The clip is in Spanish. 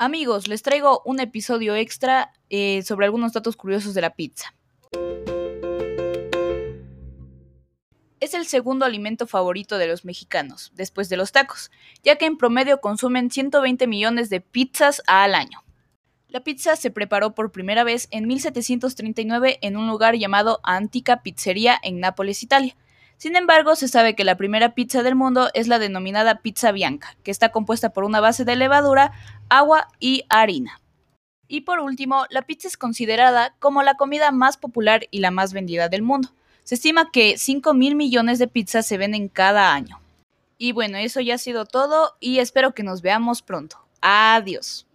Amigos, les traigo un episodio extra eh, sobre algunos datos curiosos de la pizza. Es el segundo alimento favorito de los mexicanos, después de los tacos, ya que en promedio consumen 120 millones de pizzas al año. La pizza se preparó por primera vez en 1739 en un lugar llamado Antica Pizzeria en Nápoles, Italia. Sin embargo, se sabe que la primera pizza del mundo es la denominada pizza bianca, que está compuesta por una base de levadura, agua y harina. Y por último, la pizza es considerada como la comida más popular y la más vendida del mundo. Se estima que 5 mil millones de pizzas se venden cada año. Y bueno, eso ya ha sido todo y espero que nos veamos pronto. Adiós.